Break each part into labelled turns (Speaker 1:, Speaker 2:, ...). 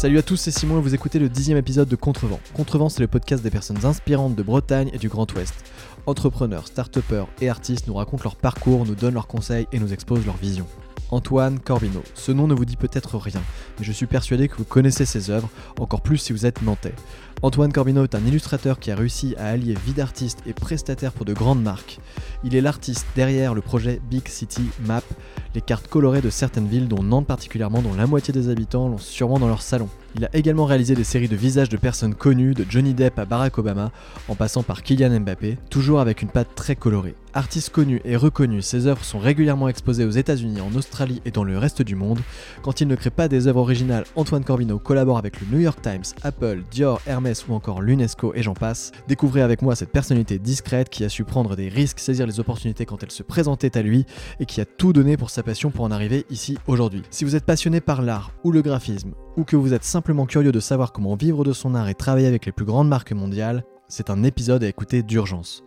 Speaker 1: Salut à tous, c'est Simon et vous écoutez le dixième épisode de Contrevent. Contrevent, c'est le podcast des personnes inspirantes de Bretagne et du Grand Ouest. Entrepreneurs, start et artistes nous racontent leur parcours, nous donnent leurs conseils et nous exposent leur vision. Antoine Corbino. Ce nom ne vous dit peut-être rien, mais je suis persuadé que vous connaissez ses œuvres, encore plus si vous êtes nantais. Antoine Corbino est un illustrateur qui a réussi à allier vie d'artiste et prestataire pour de grandes marques. Il est l'artiste derrière le projet Big City Map, les cartes colorées de certaines villes, dont Nantes particulièrement, dont la moitié des habitants l'ont sûrement dans leur salon. Il a également réalisé des séries de visages de personnes connues, de Johnny Depp à Barack Obama, en passant par Kylian Mbappé, toujours avec une patte très colorée. Artiste connu et reconnu, ses œuvres sont régulièrement exposées aux États-Unis, en Australie et dans le reste du monde. Quand il ne crée pas des œuvres originales, Antoine Corbino collabore avec le New York Times, Apple, Dior, Hermès ou encore l'UNESCO et j'en passe. Découvrez avec moi cette personnalité discrète qui a su prendre des risques, saisir les opportunités quand elles se présentaient à lui et qui a tout donné pour sa passion pour en arriver ici aujourd'hui. Si vous êtes passionné par l'art ou le graphisme, ou que vous êtes simplement curieux de savoir comment vivre de son art et travailler avec les plus grandes marques mondiales, c'est un épisode à écouter d'urgence.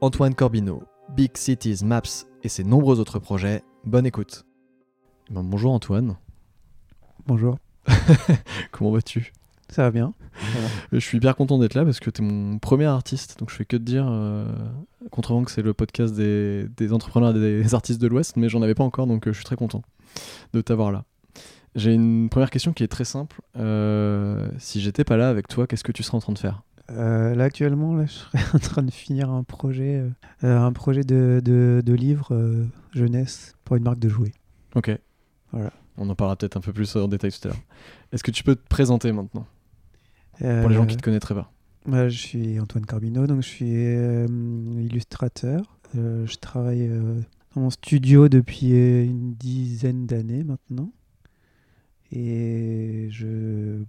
Speaker 1: Antoine Corbino, Big Cities Maps et ses nombreux autres projets. Bonne écoute. Ben, bonjour Antoine.
Speaker 2: Bonjour.
Speaker 1: Comment vas-tu?
Speaker 2: Ça va bien.
Speaker 1: Je suis hyper content d'être là parce que tu es mon premier artiste, donc je fais que te dire, euh, contrairement que c'est le podcast des, entrepreneurs et des artistes de l'Ouest, mais j'en avais pas encore, donc euh, je suis très content de t'avoir là. J'ai une première question qui est très simple. Euh, si j'étais pas là avec toi, qu'est-ce que tu serais en train de faire?
Speaker 2: Euh, là actuellement, là, je serais en train de finir un projet, euh, euh, un projet de, de, de livre jeunesse pour une marque de jouets.
Speaker 1: Ok.
Speaker 2: Voilà.
Speaker 1: On en parlera peut-être un peu plus en détail tout à l'heure. Est-ce que tu peux te présenter maintenant? Pour les gens qui te connaîtraient pas
Speaker 2: moi, Je suis Antoine Carbino, donc je suis illustrateur. je travaille dans mon studio depuis une dizaine d'années maintenant. Et je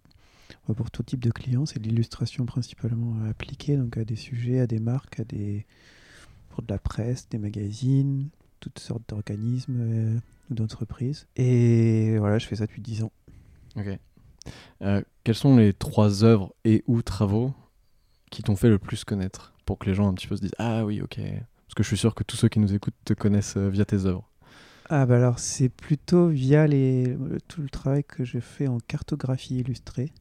Speaker 2: pour tout type de clients, c'est l'illustration principalement appliquée donc à des sujets, à des marques, à des pour de la presse, des magazines, toutes sortes d'organismes euh, ou d'entreprises. Et voilà, je fais ça depuis 10 ans.
Speaker 1: Ok. Euh, quelles sont les trois œuvres et ou travaux qui t'ont fait le plus connaître pour que les gens un petit peu se disent ah oui ok parce que je suis sûr que tous ceux qui nous écoutent te connaissent euh, via tes œuvres.
Speaker 2: Ah bah alors c'est plutôt via les, tout le travail que je fais en cartographie illustrée.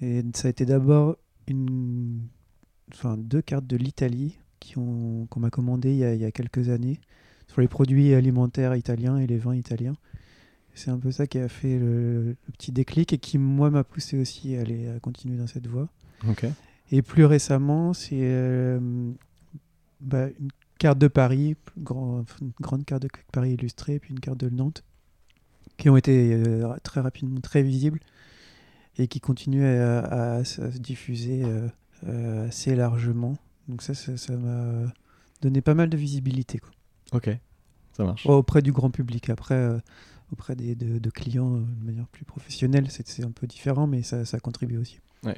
Speaker 2: Et ça a été d'abord une... enfin, deux cartes de l'Italie qu'on m'a commandées il y, a, quelques années sur les produits alimentaires italiens et les vins italiens. C'est un peu ça qui a fait le, petit déclic et qui, moi, m'a poussé aussi à, aller, à continuer dans cette voie. Et plus récemment, c'est euh, bah, une carte de Paris, grand, une grande carte de Paris illustrée, puis une carte de Nantes, qui ont été euh, très rapidement très visibles et qui continue à, se diffuser euh, assez largement. Donc ça, ça m'a donné pas mal de visibilité. Quoi.
Speaker 1: Ok, ça marche.
Speaker 2: Auprès du grand public. Après, auprès des, de, clients de manière plus professionnelle, c'est un peu différent, mais ça, ça contribue aussi.
Speaker 1: Ouais.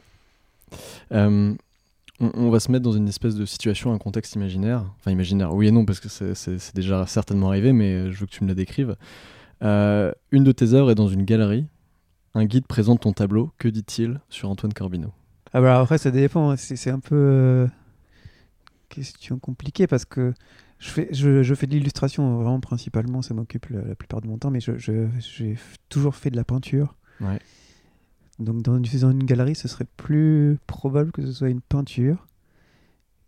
Speaker 1: On, va se mettre dans une espèce de situation, un contexte imaginaire. Enfin, imaginaire, oui et non, parce que c'est déjà certainement arrivé, mais je veux que tu me la décrives. une de tes œuvres est dans une galerie un guide présente ton tableau. Que dit-il sur Antoine Corbino
Speaker 2: ah bah Après, ça dépend. Hein. C'est un peu euh, question compliquée parce que je fais, je, fais de l'illustration vraiment principalement. Ça m'occupe la, plupart de mon temps, mais j'ai toujours fait de la peinture. Donc, dans une, dans une galerie, ce serait plus probable que ce soit une peinture.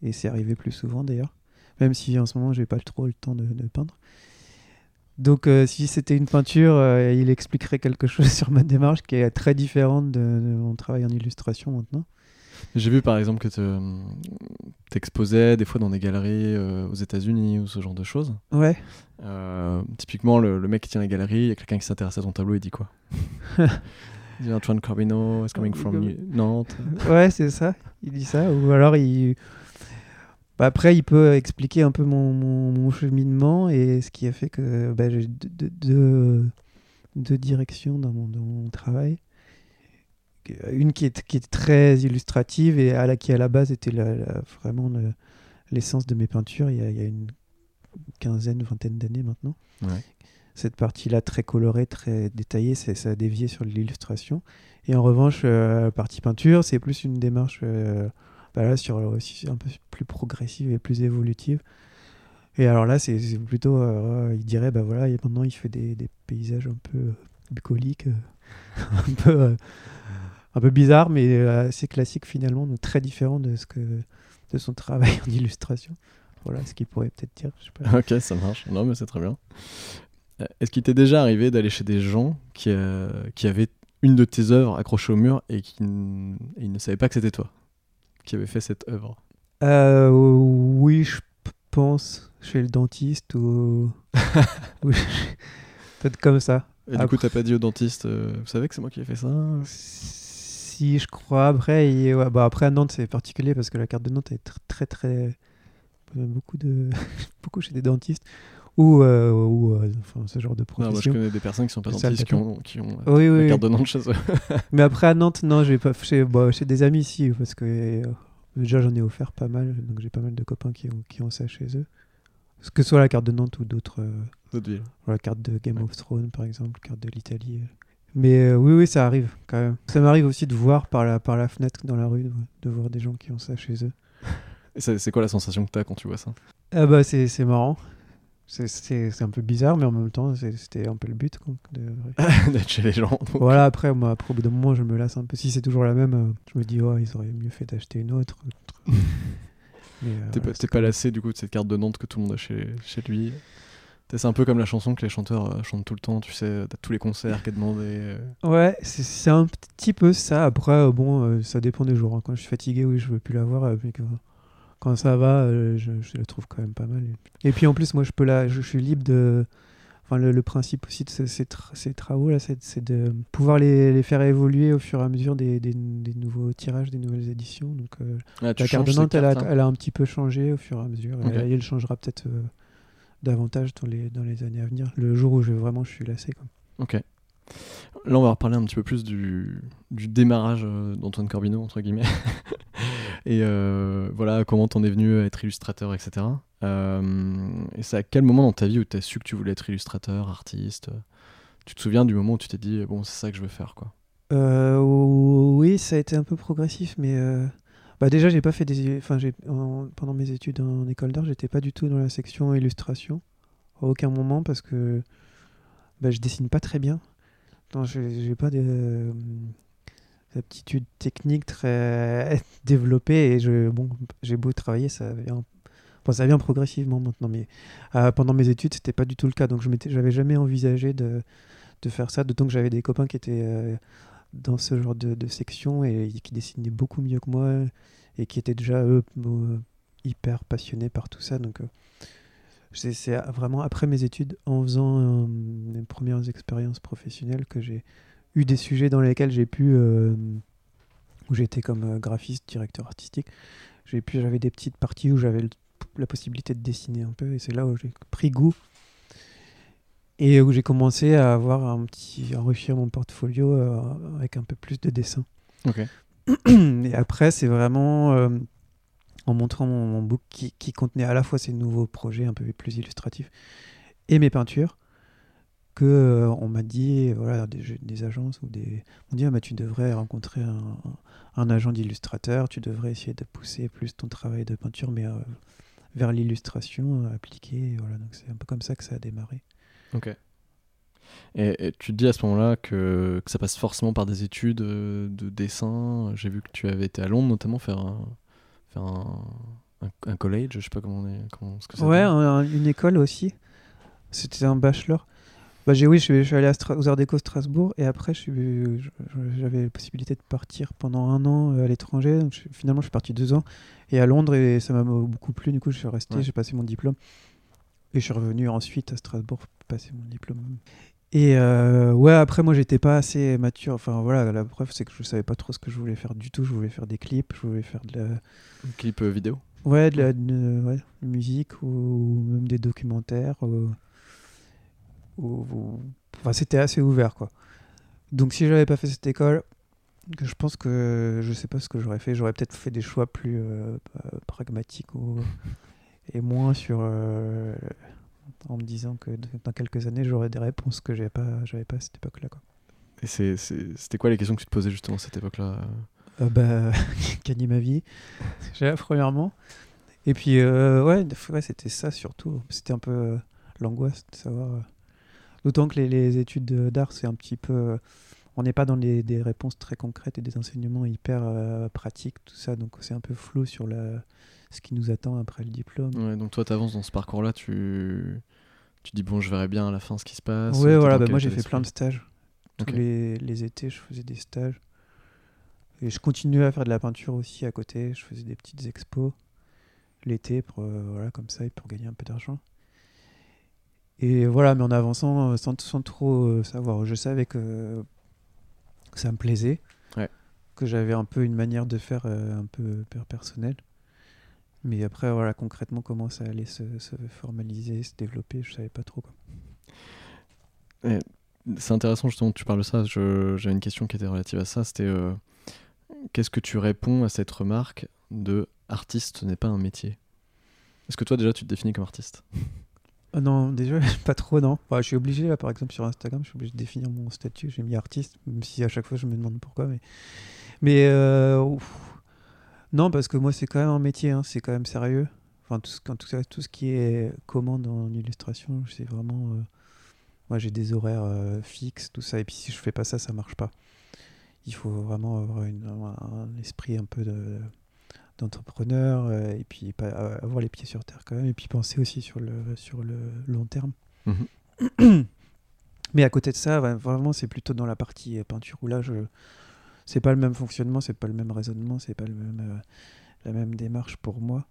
Speaker 2: Et c'est arrivé plus souvent d'ailleurs. Même si en ce moment, j'ai pas trop le temps de peindre. Donc, euh, si c'était une peinture, euh, il expliquerait quelque chose sur ma démarche qui est très différente de, mon travail en illustration maintenant.
Speaker 1: J'ai vu par exemple que tu exposais des fois dans des galeries euh, aux États-Unis ou ce genre de choses.
Speaker 2: Ouais.
Speaker 1: typiquement, le, mec qui tient la galerie, il y a quelqu'un qui s'intéresse à ton tableau, il dit quoi? Il dit Antoine Corbino is coming from Nantes.
Speaker 2: Ouais, c'est ça. Il dit ça. Ou alors il bah, après, il peut expliquer un peu mon, mon, cheminement et ce qui a fait que bah, j'ai deux, directions dans mon, dans mon, travail. Une qui est, qui est très illustrative et à la, qui à la base était la, vraiment l'essence de mes peintures il y, a, il y, a, une quinzaine, vingtaine d'années maintenant. Cette partie-là très colorée, très détaillée, ça a dévié sur l'illustration. Et en revanche, euh, la partie peinture, c'est plus une démarche... Euh, là, sur aussi un peu plus progressive et plus évolutive. Et alors là, c'est plutôt, euh, il dirait, bah voilà, et maintenant il fait des, des, paysages un peu bucoliques. un peu un peu bizarre, mais assez classique finalement, donc très différent de ce que de son travail en illustration. Voilà ce qu'il pourrait peut-être dire.
Speaker 1: Ok, ça marche. Non, mais c'est très bien. Euh, est-ce qu'il t'est déjà arrivé d'aller chez des gens qui, euh, qui avaient une de tes œuvres accrochée au mur et qui ne savaient pas que c'était toi qui avait fait cette œuvre?
Speaker 2: Euh, Oui, je pense chez le dentiste ou, peut-être comme ça.
Speaker 1: Et du coup, t'as pas dit au dentiste, vous savez que c'est moi qui ai fait ça?
Speaker 2: Si, je crois. Après, bah, après à Nantes, c'est particulier parce que la carte de Nantes est très, très, très beaucoup de beaucoup chez des dentistes ou, euh, ou euh, enfin, ce genre de profession.
Speaker 1: moi, je connais des personnes qui sont pas dentistes qui ont, qui ont oui, oui, la carte de Nantes chez eux.
Speaker 2: Mais après à Nantes, non, j'ai pas chez, bah, chez des amis ici parce que euh, déjà j'en ai offert pas mal, donc j'ai pas mal de copains qui ont, qui ont ça chez eux. Que ce soit la carte de Nantes ou d'autres.
Speaker 1: villes.
Speaker 2: La carte de Game of Thrones par exemple, carte de l'Italie. Mais oui, oui, ça arrive quand même. Ça m'arrive aussi de voir par la, par la fenêtre dans la rue, de, de voir des gens qui ont ça chez eux.
Speaker 1: C'est quoi la sensation que tu as quand tu vois ça?
Speaker 2: Ah bah C'est marrant. C'est un peu bizarre, mais en même temps, c'était un peu le but.
Speaker 1: D'être chez les gens.
Speaker 2: Voilà, après, moi, après, au bout d'un moment, je me lasse un peu. Si c'est toujours la même, euh, je me dis, oh, ils auraient mieux fait d'acheter une autre.
Speaker 1: Euh, t'es pas, pas lassé du coup de cette carte de Nantes que tout le monde a chez, chez lui? C'est un peu comme la chanson que les chanteurs euh, chantent tout le temps, tu sais, tous les concerts qui est demandé.
Speaker 2: Ouais, c'est un petit peu ça. Après, bon, ça dépend des jours. Hein. Quand je suis fatigué, oui, je veux plus la voir quand ça va, euh, je, je, le trouve quand même pas mal. Et puis en plus, moi, je, peux la, je, suis libre de. Enfin, le, principe aussi de ces, ces, travaux là, c'est de pouvoir les, les, faire évoluer au fur et à mesure des, des, des nouveaux tirages, des nouvelles éditions. Donc, euh, la carte de Nantes, elle, a, elle, a, un petit peu changé au fur et à mesure. Et elle, changera peut-être euh, davantage dans les, dans les années à venir. Le jour où je, vraiment je suis lassé. Quoi.
Speaker 1: Ok. Là, on va reparler un petit peu plus du, du démarrage d'Antoine Corbineau, entre guillemets. et euh, voilà, comment t'en es venu à être illustrateur, etc. Euh, et c'est à quel moment dans ta vie où tu as su que tu voulais être illustrateur, artiste Tu te souviens du moment où tu t'es dit, bon, c'est ça que je veux faire, quoi?
Speaker 2: Euh, Oui, ça a été un peu progressif, mais bah déjà, j'ai pas fait des. Enfin, pendant mes études en école d'art, j'étais pas du tout dans la section illustration, à aucun moment, parce que bah, je dessine pas très bien. J'ai pas de aptitudes techniques très développées et je, bon, j'ai beau travailler, ça vient, ça vient progressivement maintenant. Mais euh, pendant mes études, c'était pas du tout le cas. Donc je n'avais jamais envisagé de, de, faire ça, d'autant que j'avais des copains qui étaient euh, dans ce genre de, section et qui dessinaient beaucoup mieux que moi et qui étaient déjà eux hyper passionnés par tout ça. Donc euh, c'est vraiment après mes études, en faisant mes premières expériences professionnelles, que j'ai eu des sujets dans lesquels j'ai pu, euh, où j'étais comme euh, graphiste, directeur artistique, j'ai pu, j'avais des petites parties où j'avais la possibilité de dessiner un peu, et c'est là où j'ai pris goût et où j'ai commencé à avoir un petit enrichir mon portfolio euh, avec un peu plus de dessins. Et après, c'est vraiment en montrant mon, book qui, qui, contenait à la fois ces nouveaux projets un peu plus illustratifs et mes peintures que euh, on m'a dit voilà des, des, agences ou des on dit ah, bah, tu devrais rencontrer un, un agent d'illustrateur tu devrais essayer de pousser plus ton travail de peinture mais euh, vers l'illustration euh, appliquée voilà. Donc c'est un peu comme ça que ça a démarré
Speaker 1: ok. Et, tu te dis à ce moment-là que, que, ça passe forcément par des études de dessin. J'ai vu que tu avais été à Londres notamment faire un, faire un, un, college je sais pas comment on est comment,
Speaker 2: ce que ouais une école aussi. C'était un bachelor. Bah, j'ai, oui, je suis, allé aux Arts Déco Strasbourg et après j'avais la possibilité de partir pendant un an euh, à l'étranger. finalement, je suis parti deux ans. Et à Londres et ça m'a beaucoup plu. Du coup, je suis resté, j'ai passé mon diplôme et je suis revenu ensuite à Strasbourg pour passer mon diplôme. Et euh, ouais, après, moi, j'étais pas assez mature. Enfin, voilà, la preuve, c'est que je savais pas trop ce que je voulais faire du tout. Je voulais faire des clips, je voulais faire de la.
Speaker 1: Clip euh, vidéo
Speaker 2: Ouais, de la ouais, musique ou, même des documentaires. Enfin, c'était assez ouvert, quoi. Donc, si j'avais pas fait cette école, je pense que je sais pas ce que j'aurais fait. J'aurais peut-être fait des choix plus euh, pragmatiques ou... et moins sur. Euh, en me disant que dans quelques années, j'aurais des réponses que j'avais pas, j'avais pas à cette époque-là, quoi.
Speaker 1: Et c'était quoi les questions que tu te posais justement à cette époque-là
Speaker 2: euh, Bah, gagner ma vie, premièrement. Et puis, ouais, ouais c'était ça surtout. C'était un peu l'angoisse de savoir D'autant que les, études d'art, c'est un petit peu. on n'est pas dans des réponses très concrètes et des enseignements hyper euh, pratiques, tout ça. Donc c'est un peu flou sur la, ce qui nous attend après le diplôme.
Speaker 1: Ouais, donc toi, tu avances dans ce parcours-là, tu, tu dis, bon, je verrai bien à la fin ce qui se passe.
Speaker 2: Oui, voilà, bah, moi j'ai fait plein de stages. Tous les, les, étés, je faisais des stages. Et je continuais à faire de la peinture aussi à côté. Je faisais des petites expos l'été, pour, euh, voilà, comme ça, et pour gagner un peu d'argent. Et voilà, mais en avançant, euh, sans, sans trop savoir, je savais que ça me plaisait, que j'avais un peu une manière de faire euh, un peu personnelle. Mais après, voilà, concrètement, comment ça allait se, formaliser, se développer, je savais pas trop.
Speaker 1: C'est intéressant justement que tu parles de ça. J'avais une question qui était relative à ça. C'était euh, qu'est-ce que tu réponds à cette remarque de artiste n'est pas un métier Est-ce que toi déjà tu te définis comme artiste?
Speaker 2: Ah non, déjà, pas trop, non. je suis obligé, là, par exemple, sur Instagram, je suis obligé de définir mon statut. J'ai mis artiste, même si à chaque fois je me demande pourquoi. Mais, mais euh, non, parce que moi, c'est quand même un métier, hein, c'est quand même sérieux. Enfin, tout ce, en tout cas, tout ce qui est commande en illustration, c'est vraiment. Euh, moi, j'ai des horaires euh, fixes, tout ça. Et puis, si je fais pas ça, ça marche pas. Il faut vraiment avoir un esprit un peu de d'entrepreneur euh, et puis pas, avoir les pieds sur terre quand même et puis penser aussi sur le, sur le long terme. Mhm. Mais à côté de ça, vraiment, c'est plutôt dans la partie peinture où là, je... c'est pas le même fonctionnement, c'est pas le même raisonnement, c'est pas le même, la même démarche pour moi.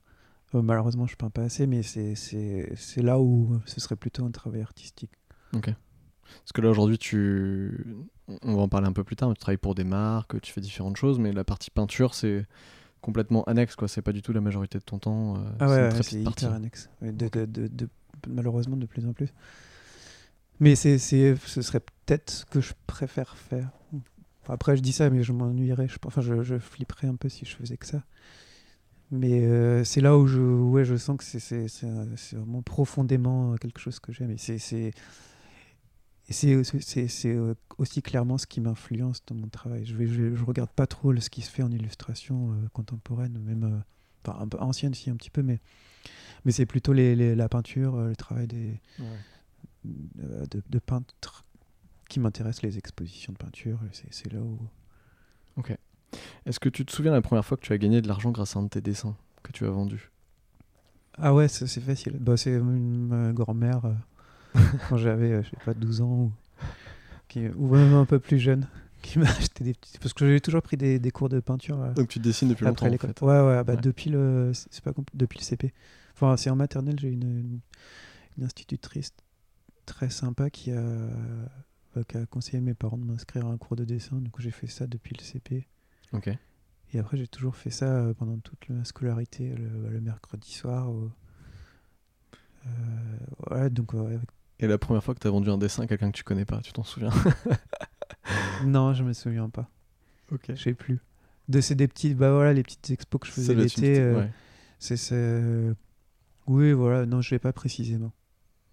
Speaker 2: malheureusement, je peins pas assez, mais c'est là où ce serait plutôt un travail artistique.
Speaker 1: Ok. Parce que là, aujourd'hui, tu... on va en parler un peu plus tard, mais tu travailles pour des marques, tu fais différentes choses, mais la partie peinture, c'est complètement annexe, quoi. C'est pas du tout la majorité de ton temps.
Speaker 2: Euh, ah ouais, c'est hyper annexe. De, de, de, malheureusement, de plus en plus. Mais c'est, ce serait peut-être ce que je préfère faire. Après, je dis ça, mais je m'ennuierais. Je, enfin, je, je, flipperais un peu si je faisais que ça. Mais euh, c'est là où je, ouais, je sens que c'est, vraiment profondément quelque chose que j'aime. Et c'est, euh, aussi clairement ce qui m'influence dans mon travail. Je, je, regarde pas trop ce qui se fait en illustration euh, contemporaine, même euh, un peu ancienne si un petit peu, mais, mais c'est plutôt les, la peinture, le travail des, de, peintres qui m'intéressent, les expositions de peinture. C'est là où.
Speaker 1: Ok. Est-ce que tu te souviens la première fois que tu as gagné de l'argent grâce à un de tes dessins que tu as vendu?
Speaker 2: Ah ouais, c'est facile. Bah, c'est ma grand-mère quand j'avais, euh, je sais pas, 12 ans ou, qui, ou même un peu plus jeune, qui m'a acheté des petits. Parce que j'ai toujours pris des, des, cours de peinture. Euh,
Speaker 1: Donc tu dessines depuis longtemps en fait.
Speaker 2: Ouais, ouais, bah, Depuis, le, c'est pas depuis le CP. Enfin, c'est en maternelle, j'ai une, une, institutrice très sympa qui a, qui a conseillé à mes parents de m'inscrire à un cours de dessin. Du coup, j'ai fait ça depuis le CP.
Speaker 1: Ok.
Speaker 2: Et après, j'ai toujours fait ça euh, pendant toute la scolarité, le, le mercredi soir. Euh, ouais, donc avec
Speaker 1: et la première fois que tu as vendu un dessin à quelqu'un que tu connais pas, tu t'en souviens?
Speaker 2: Non, je me souviens pas. Ok. Je sais plus. De ces des petites, bah voilà, les petites expos que je faisais l'été. Euh, c'est, oui, voilà. Non, je l'ai pas précisément.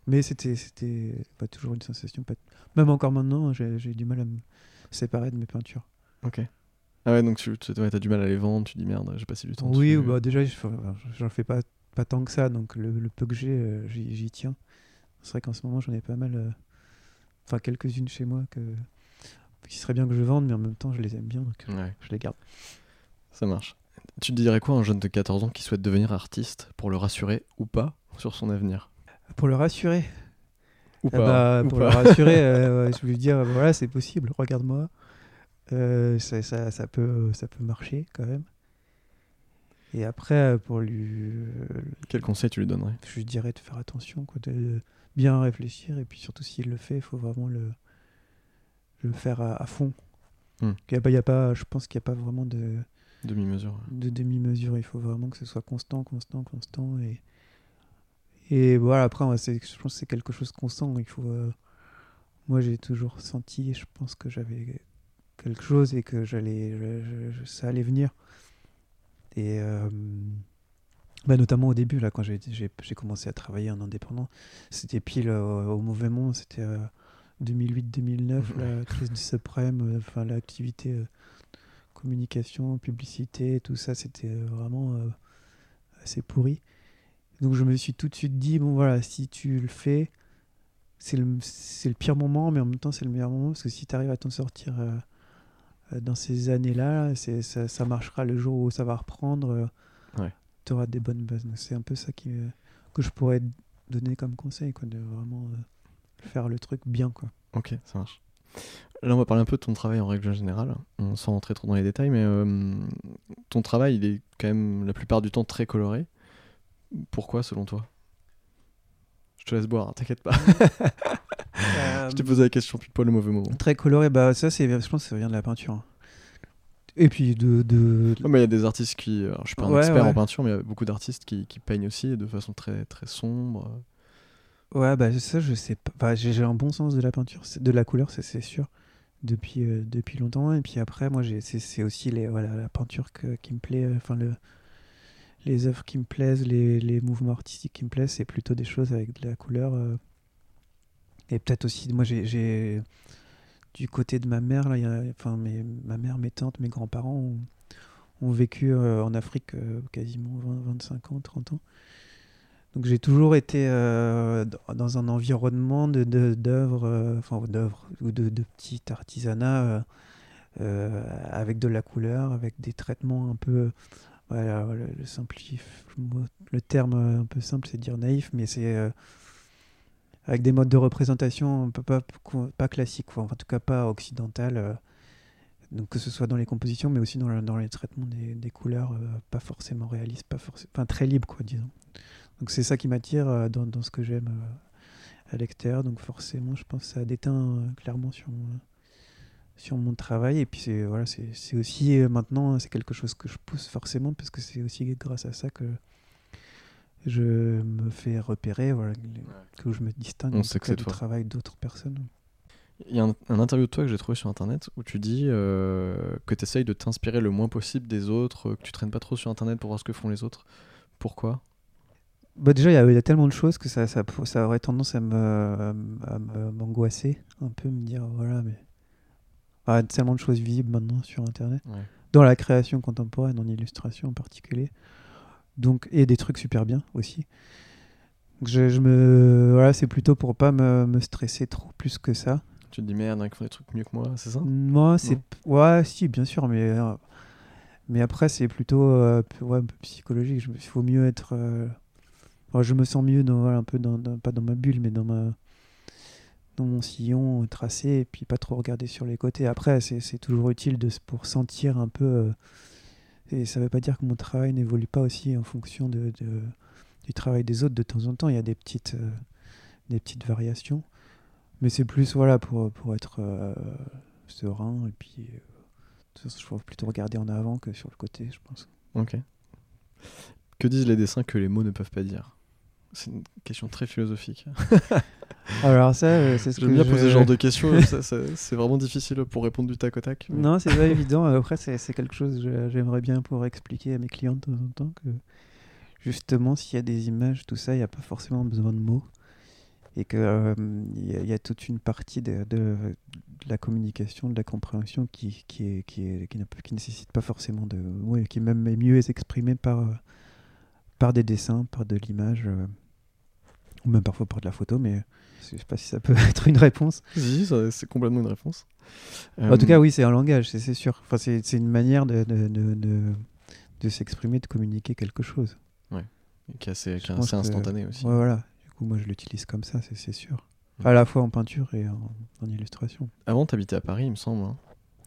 Speaker 2: Mais c'était, c'était pas toujours une sensation. Pas... Même encore maintenant, j'ai, du mal à me séparer de mes peintures.
Speaker 1: Ok. Ah ouais, donc tu as du mal à les vendre, tu dis merde, j'ai passé du temps.
Speaker 2: Oui, bah déjà, j'en fais pas, pas tant que ça, donc le, peu que j'ai, euh, j'y tiens. C'est vrai qu'en ce moment, j'en ai pas mal. Euh, enfin, quelques-unes chez moi que qui serait bien que je vende, mais en même temps, je les aime bien, donc je les garde.
Speaker 1: Ça marche. Tu te dirais quoi à un jeune de 14 ans qui souhaite devenir artiste pour le rassurer ou pas sur son avenir?
Speaker 2: Pour le rassurer
Speaker 1: Ou pas,
Speaker 2: bah, Pour le rassurer, euh, je lui dire voilà, c'est possible, regarde-moi. Euh, ça, ça, ça, peut, ça peut marcher quand même. Et après, pour lui.
Speaker 1: Quel conseil tu lui donnerais?
Speaker 2: Je lui dirais de faire attention, quoi, de, bien réfléchir et puis surtout s'il le fait, il faut vraiment le, le faire à, fond. Hmm. Il y a, pas, je pense qu'il n'y a pas vraiment de
Speaker 1: demi-mesure.
Speaker 2: De demi-mesure, il faut vraiment que ce soit constant, constant, constant et et voilà après je pense que c'est quelque chose de constant. Il faut euh, moi j'ai toujours senti, je pense que j'avais quelque chose et que j'allais ça allait venir et euh, bah, notamment au début, là, quand j'ai commencé à travailler en indépendant, c'était pile euh, au mauvais moment, c'était 2008-2009, euh, la crise du suprême, euh, enfin l'activité communication, publicité, tout ça, c'était vraiment assez pourri. Donc je me suis tout de suite dit, bon voilà, si tu le fais, c'est le, le, pire moment, mais en même temps, c'est le meilleur moment parce que si tu arrives à t'en sortir dans ces années-là, ça, ça marchera le jour où ça va reprendre. Tu auras des bonnes bases. C'est un peu ça qui, que je pourrais donner comme conseil, quoi, de vraiment faire le truc bien. Quoi.
Speaker 1: Ok, ça marche. Là, on va parler un peu de ton travail en règle générale, sans rentrer trop dans les détails, mais euh, ton travail, il est quand même la plupart du temps très coloré. Pourquoi, selon toi? Je te laisse boire, hein, t'inquiète pas. je t'ai posé la question puis pas le mauvais moment.
Speaker 2: Très coloré, bah ça, c'est, je pense que ça vient de la peinture. Hein. Et puis de. de...
Speaker 1: mais il y a des artistes qui. Alors, je suis pas un expert en peinture, mais il y a beaucoup d'artistes qui, qui, peignent aussi de façon très, très sombre.
Speaker 2: Ouais, bah ça, je sais pas. j'ai un bon sens de la peinture, de la couleur, c'est sûr, depuis, euh, depuis longtemps. Et puis après, moi, c'est aussi les, voilà, la peinture que, qui me plaît, euh, enfin, le, les œuvres qui me plaisent, les, mouvements artistiques qui me plaisent, c'est plutôt des choses avec de la couleur. Euh. Et peut-être aussi, moi, j'ai. Du côté de ma mère, là, enfin, ma mère, mes tantes, mes grands-parents ont, vécu en Afrique quasiment 20, 25 ans, 30 ans. Donc j'ai toujours été euh, dans un environnement d'œuvres, euh, enfin d'œuvres ou de, de petits artisanats euh, avec de la couleur, avec des traitements un peu, le, le, terme un peu simple c'est dire naïf, mais c'est avec des modes de représentation pas, pas, classiques, en tout cas pas occidentales. donc que ce soit dans les compositions, mais aussi dans, dans les traitements des, couleurs, pas forcément réalistes, pas forcément, enfin très libres quoi, disons. Donc c'est ça qui m'attire euh, dans, dans, ce que j'aime euh, à l'extérieur. Donc forcément, je pense que ça déteint euh, clairement sur, sur mon travail. Et puis c'est voilà, c'est aussi maintenant, c'est quelque chose que je pousse forcément parce que c'est aussi grâce à ça que je me fais repérer, voilà, que je me distingue
Speaker 1: On sait que
Speaker 2: du travail d'autres personnes.
Speaker 1: Il y a un, interview de toi que j'ai trouvé sur internet où tu dis que tu essayes de t'inspirer le moins possible des autres, que tu traînes pas trop sur internet pour voir ce que font les autres. Pourquoi?
Speaker 2: Bah déjà, il y, a tellement de choses que ça, ça, ça aurait tendance à m'angoisser un peu, me dire, voilà, mais. Il y a tellement de choses visibles maintenant sur Internet. Dans la création contemporaine, en illustration en particulier. Donc, et des trucs super bien aussi. je, je, me, voilà, c'est plutôt pour pas me, me, stresser trop plus que ça.
Speaker 1: Tu te dis merde, ils font des trucs mieux que moi, c'est ça?
Speaker 2: Moi, c'est. Ouais, si, bien sûr, mais. Euh, mais après, c'est plutôt euh, ouais, un peu psychologique. Il faut mieux être. Euh, je me sens mieux dans, un peu dans, pas dans ma bulle, mais dans ma dans mon sillon tracé et puis pas trop regarder sur les côtés. Après, c'est toujours utile de, pour sentir un peu. Euh, et ça veut pas dire que mon travail n'évolue pas aussi en fonction de, du travail des autres. De temps en temps, il y a des petites, euh, des petites variations. Mais c'est plus voilà, pour, pour être euh, serein et puis je faut plutôt regarder en avant que sur le côté, je pense.
Speaker 1: Ok. Que disent les dessins que les mots ne peuvent pas dire? C'est une question très philosophique.
Speaker 2: Alors ça, euh, c'est ce
Speaker 1: J'aime bien poser ce genre de questions. c'est vraiment difficile pour répondre du tac au tac.
Speaker 2: Non, c'est pas évident. Après, c'est quelque chose que j'aimerais bien pouvoir expliquer à mes clients de temps en temps que justement, s'il y a des images, tout ça, il n'y a pas forcément besoin de mots. Et qu'il euh, y, a toute une partie de, de, la communication, de la compréhension qui, qui, est, qui, est, qui, qui nécessite pas forcément de mots et qui même est mieux exprimée par, euh, par des dessins, par de l'image ou même parfois par de la photo, mais je sais pas si ça peut être une réponse.
Speaker 1: Si, c'est complètement une réponse.
Speaker 2: En tout cas, euh, oui, c'est un langage, c'est sûr. Enfin, c'est une manière de, de, de, de, s'exprimer, de communiquer quelque chose.
Speaker 1: Ouais, et qui est assez, assez instantané aussi.
Speaker 2: Ouais, voilà. Du coup, moi, je l'utilise comme ça, c'est sûr. À la fois en peinture et en, illustration.
Speaker 1: Avant, tu habitais à Paris, il me semble. Hein.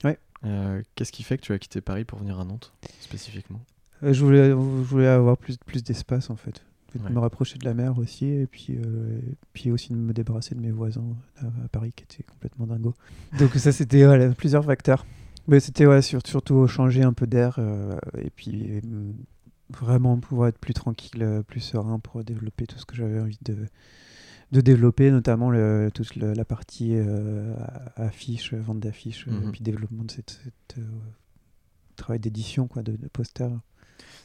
Speaker 2: Ouais.
Speaker 1: Euh, qu'est-ce qui fait que tu as quitté Paris pour venir à Nantes, spécifiquement?
Speaker 2: Euh, je, voulais, je voulais avoir plus, plus d'espace, en fait de me rapprocher de la mer aussi, et puis, euh, puis aussi de me débarrasser de mes voisins à, Paris qui étaient complètement dingos. Donc ça, c'était plusieurs facteurs. Mais c'était ouais, surtout changer un peu d'air, euh, et puis mm, vraiment pouvoir être plus tranquille, euh, plus serein pour développer tout ce que j'avais envie de, de développer, notamment le, toute la partie affiche, vente d'affiches, et mhm. puis développement de cette, travail d'édition, quoi, de, de posters.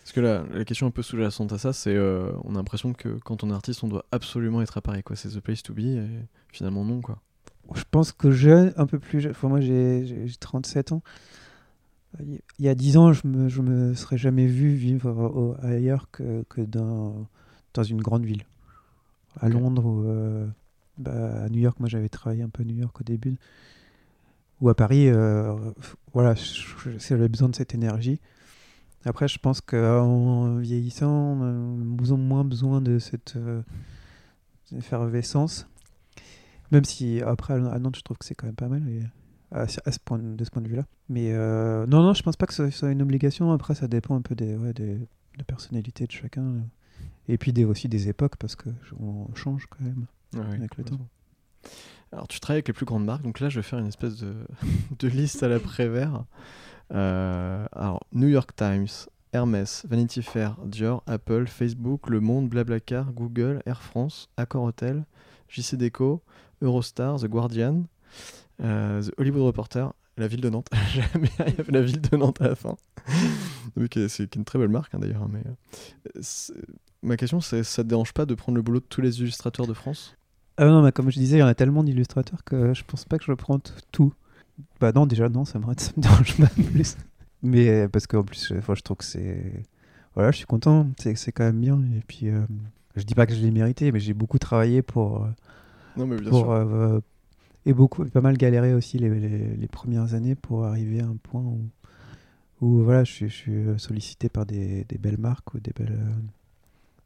Speaker 1: Parce que là, la question un peu sous-jacente à ça, c'est euh, on a l'impression que quand on est artiste, on doit absolument être à Paris, quoi. C'est the place to be, et finalement non, quoi.
Speaker 2: Je pense que jeune, un peu plus jeune, enfin, moi j'ai 37 ans. Il y a 10 ans, je me, je me serais jamais vu vivre ailleurs que, que dans, dans une grande ville. À Londres ou, euh, bah, à New York, moi j'avais travaillé un peu à New York au début, ou à Paris, euh, voilà, j'avais besoin de cette énergie. Après, je pense qu'en vieillissant, nous avons moins besoin de cette euh, effervescence. Même si après à Nantes, je trouve que c'est quand même pas mal à, ce point, de ce point de vue-là. Mais euh, non, non, je pense pas que ce soit une obligation. Après, ça dépend un peu des, ouais, des, de la personnalité de chacun. Et puis des, aussi des époques, parce qu'on change quand même avec le temps.
Speaker 1: Alors, tu travailles avec les plus grandes marques, donc là, je vais faire une espèce de, de liste à la Prévert. Euh, alors, New York Times, Hermès, Vanity Fair, Dior, Apple, Facebook, Le Monde, Blablacar, Google, Air France, Accor Hotel, JC Deco, Eurostar, The Guardian, euh, The Hollywood Reporter, la ville de Nantes. Jamais il y avait la ville de Nantes à la fin. c'est une très belle marque hein, d'ailleurs. Mais euh, ma question, c'est ça te dérange pas de prendre le boulot de tous les illustrateurs de France?
Speaker 2: Ah non, mais comme je disais, il y en a tellement d'illustrateurs que je pense pas que je prends tout. Bah non, déjà non, ça me, ça me dérange pas plus. Mais euh, parce qu'en plus, euh, je trouve que c'est. Voilà, je suis content, c'est quand même bien. Et puis, euh, je dis pas que je l'ai mérité, mais j'ai beaucoup travaillé pour.
Speaker 1: non, mais bien
Speaker 2: pour, sûr. et beaucoup, pas mal galéré aussi les, les, premières années pour arriver à un point où, où voilà, je, je suis sollicité par des, des, belles marques ou des belles,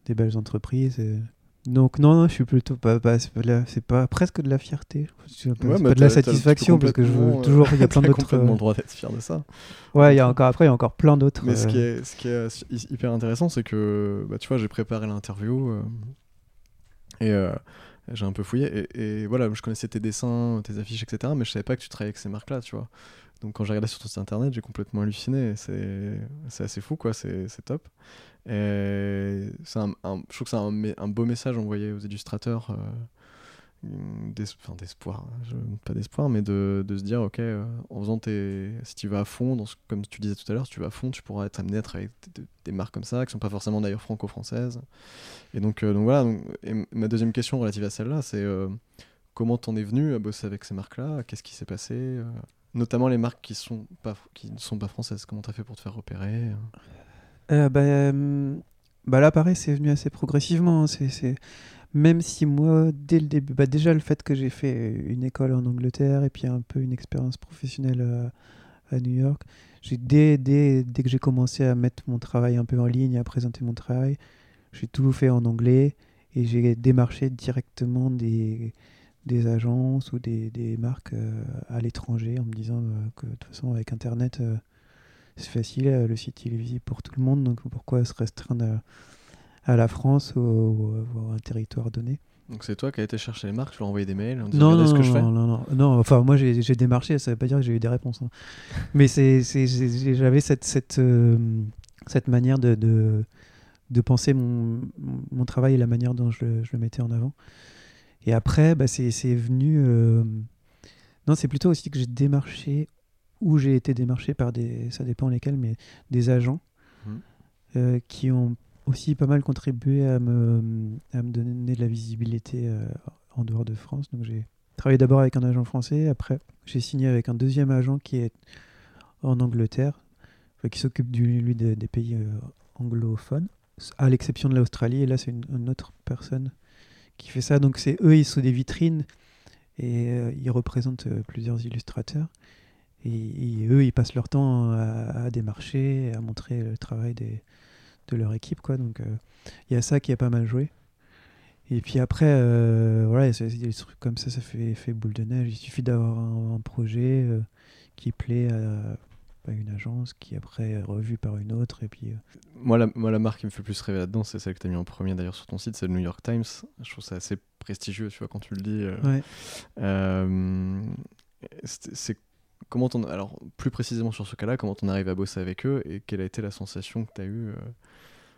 Speaker 2: des belles entreprises. Et, donc non, non, je suis plutôt pas, c'est pas presque de la fierté, c'est pas, de la satisfaction parce que je veux toujours il y a plein d'autres
Speaker 1: complètement le droit d'être fier de ça.
Speaker 2: Ouais, il y a encore après il y a encore plein d'autres.
Speaker 1: Mais ce qui euh, est ce qui est hyper intéressant, c'est que bah, tu vois, j'ai préparé l'interview euh, et euh, j'ai un peu fouillé et, et, voilà, je connaissais tes dessins, tes affiches, etc. Mais je savais pas que tu travaillais avec ces marques-là, tu vois. Donc quand j'ai regardé sur ton site internet, j'ai complètement halluciné. C'est assez fou, quoi. C'est top. Et un, un, je trouve que c'est un, beau message envoyé aux illustrateurs. Euh, d'espoir, pas d'espoir, mais de, de, se dire, ok, euh, en faisant tes. Si tu vas à fond, comme tu disais tout à l'heure, si tu vas à fond, tu pourras être amené à travailler avec des, marques comme ça, qui sont pas forcément d'ailleurs franco-françaises. Et donc, euh, donc voilà, et ma deuxième question relative à celle-là, c'est comment t'en es venu à bosser avec ces marques-là? Qu'est-ce qui s'est passé Notamment les marques qui, ne sont pas françaises. Comment tu as fait pour te faire repérer
Speaker 2: euh, bah, euh, bah, Là, pareil, c'est venu assez progressivement. Hein. C'est, Même si moi, dès le début, bah, déjà le fait que j'ai fait une école en Angleterre et puis un peu une expérience professionnelle euh, à, New York, dès, dès, dès que j'ai commencé à mettre mon travail un peu en ligne, à présenter mon travail, j'ai tout fait en anglais et j'ai démarché directement des des agences ou des, des marques euh, à l'étranger en me disant euh, que de toute façon avec Internet euh, c'est facile, le site il est visible pour tout le monde, donc pourquoi se restreindre à, la France ou, à un territoire donné?
Speaker 1: Donc c'est toi qui as été chercher les marques, tu leur as envoyé des mails
Speaker 2: en disant non, non, ce que je fais non, non, non, enfin moi j'ai démarché, ça veut pas dire que j'ai eu des réponses. Hein. Mais j'avais cette, cette, cette manière de, de, de penser mon, mon, travail et la manière dont je, je le mettais en avant. Et après, bah, c'est venu. Euh, non, c'est plutôt aussi que j'ai démarché, ou j'ai été démarché par des. Ça dépend lesquels, mais des agents mmh. euh, qui ont aussi pas mal contribué à me, à me donner de la visibilité euh, en dehors de France. Donc j'ai travaillé d'abord avec un agent français, après j'ai signé avec un deuxième agent qui est en Angleterre, qui s'occupe lui des, des pays anglophones, à l'exception de l'Australie. Et là, c'est une, autre personne qui fait ça. Donc c'est eux, ils sont des vitrines et euh, ils représentent euh, plusieurs illustrateurs. Et, eux, ils passent leur temps à, démarcher, à montrer le travail des, de leur équipe. Quoi. Donc euh, il y a ça qui a pas mal joué. Et puis après, voilà, des trucs comme ça, ça fait, fait boule de neige. Il suffit d'avoir un, projet qui plaît à une agence qui après est revue par une autre et puis euh,
Speaker 1: moi la, moi la marque qui me fait le plus rêver là-dedans c'est celle que tu as mis en premier d'ailleurs sur ton site c'est le New York Times. Je trouve ça assez prestigieux tu vois quand tu le dis euh, euh, c'est comment on alors plus précisément sur ce cas-là comment on arrive à bosser avec eux et quelle a été la sensation que tu as eue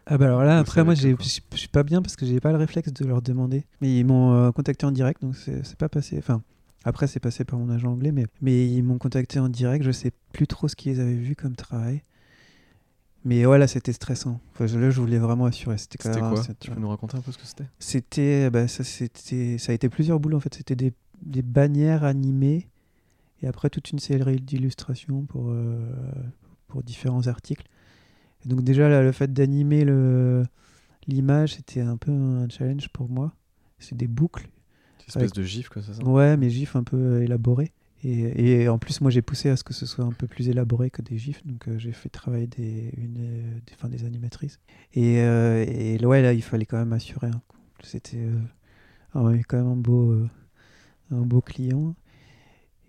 Speaker 2: ah bah alors là après moi je suis pas bien parce que j'ai pas le réflexe de leur demander. Mais ils m'ont contacté en direct donc c'est pas passé. Enfin après, c'est passé par mon agent anglais, mais, mais ils m'ont contacté en direct. Je sais plus trop ce qu'ils avaient vu comme travail. Mais voilà, c'était stressant. Enfin, là, je voulais vraiment assurer.
Speaker 1: C'était quoi Tu peux nous raconter un peu ce que c'était?
Speaker 2: C'était, bah, ça, c'était, ça a été plusieurs boulots en fait. C'était des, des, bannières animées et après toute une série d'illustrations pour, euh, pour différents articles. Et donc déjà, là, le fait d'animer le, l'image, c'était un peu un challenge pour moi. C'est des boucles
Speaker 1: Espèce de gif, quoi, c'est ça?
Speaker 2: Ouais, mais gif un peu élaboré. Et, et, en plus, moi, j'ai poussé à ce que ce soit un peu plus élaboré que des gifs. Donc, j'ai fait travailler des, une, des, enfin, des animatrices. Et, et ouais, là, il fallait quand même assurer. Hein. C'était quand même un beau, un beau client.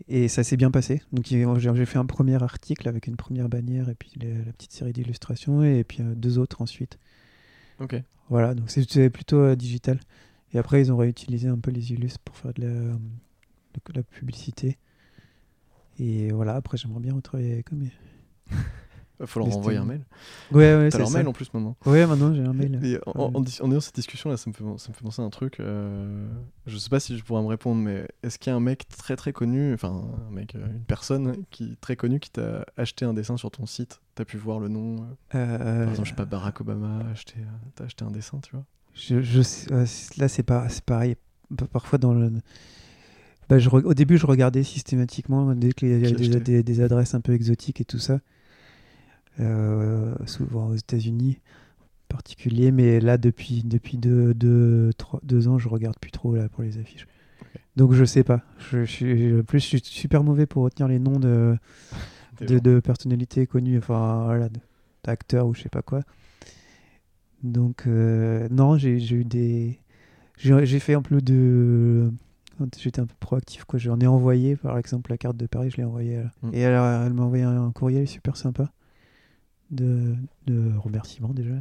Speaker 2: Et ça s'est bien passé. Donc j'ai fait un premier article avec une première bannière et puis la petite série d'illustrations et puis euh, deux autres ensuite.
Speaker 1: Ok.
Speaker 2: Voilà, donc c'était plutôt euh, digital. Et après ils ont réutilisé un peu les illustres pour faire de la, de la publicité. Et voilà, après j'aimerais bien retravailler comme
Speaker 1: Il faut leur envoyer un mail.
Speaker 2: Ouais, ouais,
Speaker 1: T'as leur mail en plus maintenant.
Speaker 2: Ouais, maintenant j'ai un mail.
Speaker 1: Et en, en, ayant cette discussion là, ça me fait, ça me fait penser à un truc. Euh, je sais pas si je pourrais me répondre, mais est-ce qu'il y a un mec très très connu, enfin un mec, euh, une personne qui très connue qui t'a acheté un dessin sur ton site? T'as pu voir le nom euh, Par exemple, je sais pas, Barack Obama, t'as acheté un dessin, tu vois?
Speaker 2: Je, je Là, c'est pas, pareil. Parfois dans le. Bah, je, au début, je regardais systématiquement dès qu'il y avait des, des, des, adresses un peu exotiques et tout ça. Euh, souvent aux États-Unis en particulier, mais là depuis depuis deux, deux, trois, deux ans, je regarde plus trop là pour les affiches. Donc je sais pas. Je, je, plus je suis super mauvais pour retenir les noms de de, de, personnalités connues, enfin voilà, d'acteurs ou je sais pas quoi. Donc euh, non, j'ai eu des j'ai fait un peu de j'étais un peu proactif quoi j'en ai envoyé par exemple la carte de Paris je l'ai envoyée mm. et alors elle m'a envoyé un courriel super sympa de, de remerciements déjà.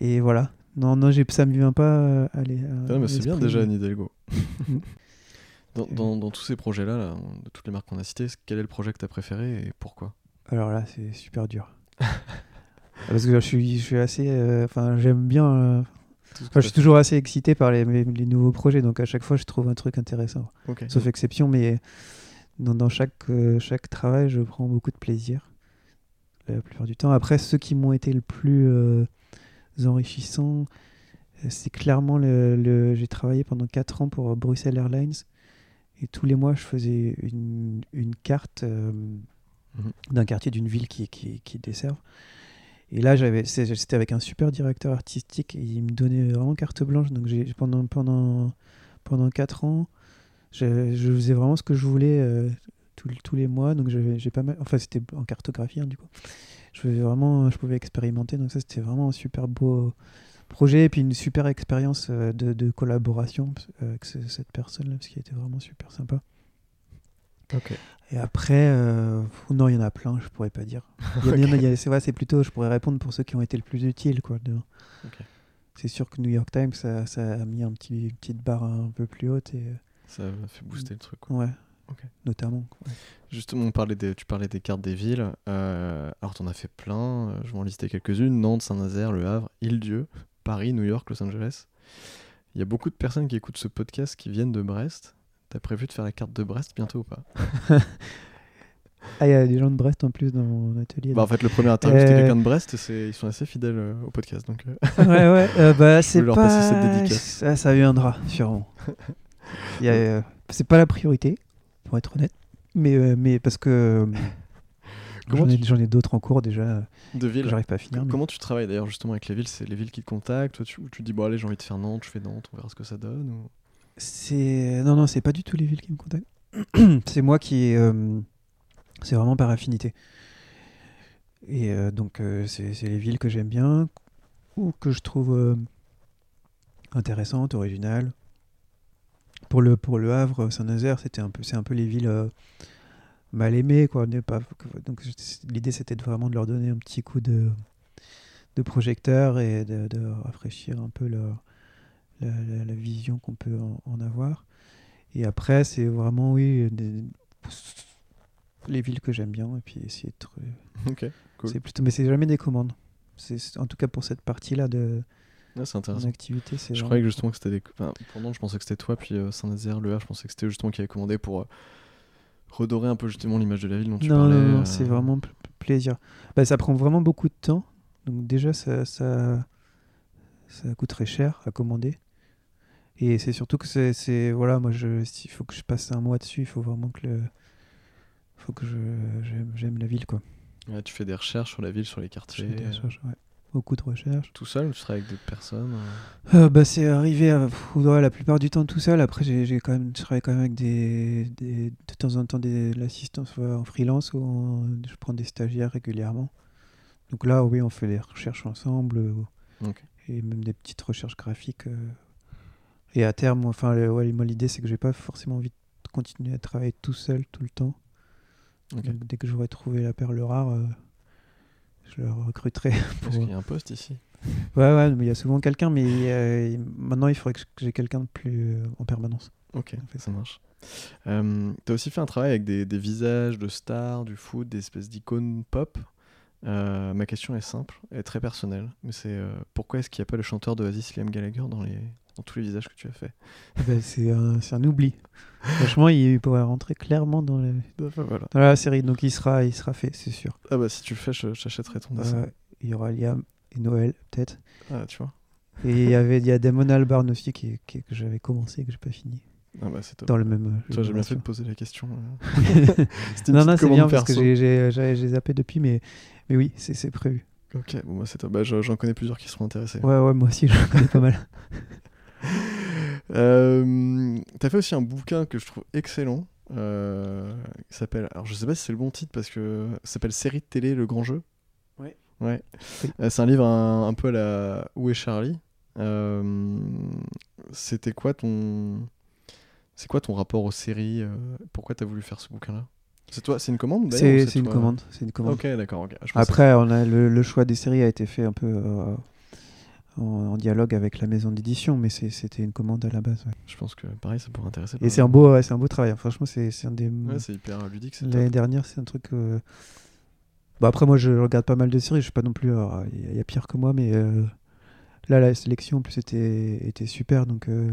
Speaker 2: Et voilà. Non, non, ça me vient pas à aller.
Speaker 1: Ah, c'est bien déjà, dans, dans, dans, tous ces projets-là, là, de toutes les marques qu'on a citées, quel est le projet que tu as préféré et pourquoi?
Speaker 2: Alors là, c'est super dur. Parce que je suis, je suis assez. Euh, enfin, j'aime bien. Euh, je suis toujours assez excité par les, les, nouveaux projets, donc à chaque fois, je trouve un truc intéressant. Sauf exception, mais dans, dans chaque, euh, chaque travail, je prends beaucoup de plaisir la plupart du temps. Après, ceux qui m'ont été le plus euh, enrichissants, c'est clairement le, j'ai travaillé pendant 4 ans pour Bruxelles Airlines et tous les mois je faisais une, une carte mhm. d'un quartier d'une ville qui, qui, qui desserve. Et là, c'était avec un super directeur artistique et il me donnait vraiment carte blanche. Donc pendant, pendant, pendant 4 ans, je, faisais vraiment ce que je voulais tous, les mois. Donc j'ai pas mal. Enfin, c'était en cartographie, hein, du coup. Je vraiment, je pouvais expérimenter. Donc ça, c'était vraiment un super beau projet et puis une super expérience euh, de, collaboration avec cette personne-là, parce qu'il était vraiment super sympa. Et après, euh, non, il y en a plein, je pourrais pas dire. c'est vrai, c'est plutôt, je pourrais répondre pour ceux qui ont été le plus utiles, quoi. C'est sûr que New York Times, ça, ça, a mis un petit, une petite barre un peu plus haute et.
Speaker 1: Ça a fait booster le truc.
Speaker 2: Quoi. Ouais notamment.
Speaker 1: Justement, on parlait des, tu parlais des cartes des villes. Euh, alors, tu en as fait plein. Euh, je vais en lister quelques-unes Nantes, Saint-Nazaire, Le Havre, Île-Dieu, Paris, New York, Los Angeles. Il y a beaucoup de personnes qui écoutent ce podcast qui viennent de Brest. T'as prévu de faire la carte de Brest bientôt ou pas
Speaker 2: Ah, il y a des gens de Brest en plus dans mon atelier.
Speaker 1: Bah, en fait, le premier interview, c'était euh, quelqu'un de Brest et ils sont assez fidèles au podcast. Donc,
Speaker 2: ouais, ouais, bah, c'est pas. Cette dédicace. Ah, ça viendra, sûrement. c'est pas la priorité pour être honnête. Mais, euh, mais parce que j'en ai, ai d'autres en cours déjà.
Speaker 1: De villes
Speaker 2: J'arrive pas à finir.
Speaker 1: Comment tu travailles d'ailleurs justement avec les villes? C'est les villes qui te contactent Toi, tu, tu dis, bon, allez, j'ai envie de faire Nantes, je fais Nantes, on verra ce que ça donne ou...
Speaker 2: C'est. Non, non, c'est pas du tout les villes qui me contactent. c'est moi qui. Euh, c'est vraiment par affinité. Et euh, donc, c'est les villes que j'aime bien ou que je trouve intéressantes, originales pour le, pour le Havre, Saint-Nazaire, c'était un peu, c'est un peu les villes euh, mal aimées. Quoi. Pas, donc l'idée, c'était vraiment de leur donner un petit coup de, de projecteur et de, rafraîchir un peu la, la, vision qu'on peut en, avoir. Et après, c'est vraiment, oui, les villes que j'aime bien et puis essayer de...
Speaker 1: Ok, cool.
Speaker 2: C'est plutôt, mais c'est jamais des commandes. C'est, en tout cas pour cette partie-là de
Speaker 1: c'est intéressant.
Speaker 2: Activité,
Speaker 1: je croyais que justement que c'était des. pendant, je pensais que c'était toi, puis euh, Saint-Nazaire, le Havre, je pensais que c'était justement qui avait commandé pour euh, redorer un peu justement l'image de la ville dont tu
Speaker 2: non,
Speaker 1: parlais.
Speaker 2: Non, non, euh. c'est vraiment plaisir. Bah, ça prend vraiment beaucoup de temps. Donc, déjà, ça, ça, ça coûte très cher à commander. Et c'est surtout que c'est. Voilà, moi, je, il faut que je passe un mois dessus. Il faut vraiment que le. faut que j'aime la ville, quoi.
Speaker 1: Ouais, tu fais des recherches sur la ville, sur les quartiers.
Speaker 2: Je fais des recherches, ouais. beaucoup de recherches.
Speaker 1: Tout seul ou tu travailles avec d'autres personnes
Speaker 2: euh, bah, C'est arrivé à, la plupart du temps tout seul. Après, j'ai quand même, je travaille quand même avec des, des de temps en temps de l'assistance en freelance ou je prends des stagiaires régulièrement. Donc là, oui, on fait les recherches ensemble euh, et même des petites recherches graphiques. Euh. Et à terme, enfin, ouais, l'idée, c'est que j'ai pas forcément envie de continuer à travailler tout seul tout le temps. dès que j'aurai trouvé la perle rare, je le recruterai.
Speaker 1: Pour... Parce qu'il y a un poste ici.
Speaker 2: Ouais, ouais, mais il y a souvent quelqu'un, mais euh, maintenant il faudrait que j'ai quelqu'un de plus euh, en permanence.
Speaker 1: Ok, ça marche. Euh, tu as aussi fait un travail avec des, des, visages de stars, du foot, des espèces d'icônes pop? Ma question est simple, et très personnelle, mais c'est pourquoi est-ce qu'il n'y a pas le chanteur de Oasis Liam Gallagher dans les, dans tous les visages que tu as fait
Speaker 2: eh ben, C'est un, un, oubli. Franchement, il pourrait rentrer clairement dans, les... voilà. dans, la série, donc il sera, il sera fait, c'est sûr.
Speaker 1: Ah bah si tu le fais, j'achèterai ton dessin.
Speaker 2: il y aura Liam et Noël, peut-être.
Speaker 1: Ah, tu vois.
Speaker 2: Et il y avait il y a Damon Albarn aussi qui, que j'avais commencé et que j'ai pas fini.
Speaker 1: Ah bah c'est top.
Speaker 2: Dans le même.
Speaker 1: Vois, j'ai bien fait de poser la question.
Speaker 2: non, non, c'est bien parce que j'ai zappé depuis, mais, mais oui, c'est prévu.
Speaker 1: Ok, bon, bah, c'est top. Bah, J'en connais plusieurs qui seront intéressés.
Speaker 2: Ouais, ouais, moi aussi, j'en connais pas mal.
Speaker 1: Euh, T'as fait aussi un bouquin que je trouve excellent. Euh, qui s'appelle. Alors, je sais pas si c'est le bon titre parce que ça s'appelle Série de télé Le Grand Jeu.
Speaker 2: Ouais.
Speaker 1: Ouais. Euh, c'est un livre un, peu à la Où est Charlie? Euh, C'était quoi ton. C'est quoi ton rapport aux séries Pourquoi t'as voulu faire ce bouquin-là? C'est toi, c'est une commande
Speaker 2: C'est une commande, c'est une commande.
Speaker 1: Ok, d'accord.
Speaker 2: Après, on a le, le, choix des séries a été fait un peu en, dialogue avec la maison d'édition, mais c'était une commande à la base.
Speaker 1: Je pense que pareil, ça pourrait intéresser.
Speaker 2: Et c'est un beau, c'est un beau travail. Franchement, c'est un des.
Speaker 1: Ouais, c'est hyper ludique.
Speaker 2: L'année dernière, c'est un truc. Euh, bon, après, moi, je regarde pas mal de séries. Je suis pas non plus. Il y, a pire que moi, mais euh, là, la sélection en plus était, était super, donc euh,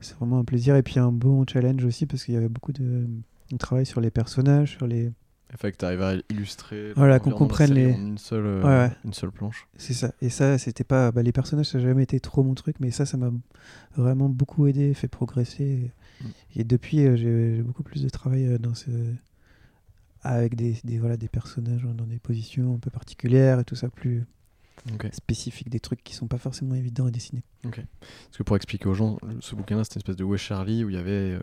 Speaker 2: c'est vraiment un plaisir. Et puis un bon challenge aussi parce qu'il y avait beaucoup de, de travail sur les personnages, sur les
Speaker 1: fait que tu arrives à illustrer
Speaker 2: voilà, qu'on comprenne les...
Speaker 1: en une seule, euh, une seule planche.
Speaker 2: C'est ça. Et ça, c'était pas. Bah, les personnages, ça n'a jamais été trop mon truc, mais ça, ça m'a vraiment beaucoup aidé, fait progresser. Et, mm. depuis, euh, j'ai beaucoup plus de travail euh, dans ce... avec des, des, voilà, des personnages dans des positions un peu particulières et tout ça, plus, spécifiques, des trucs qui sont pas forcément évidents à dessiner.
Speaker 1: Parce que pour expliquer aux gens, ce bouquin-là, c'était une espèce de Où Charlie où il y avait euh,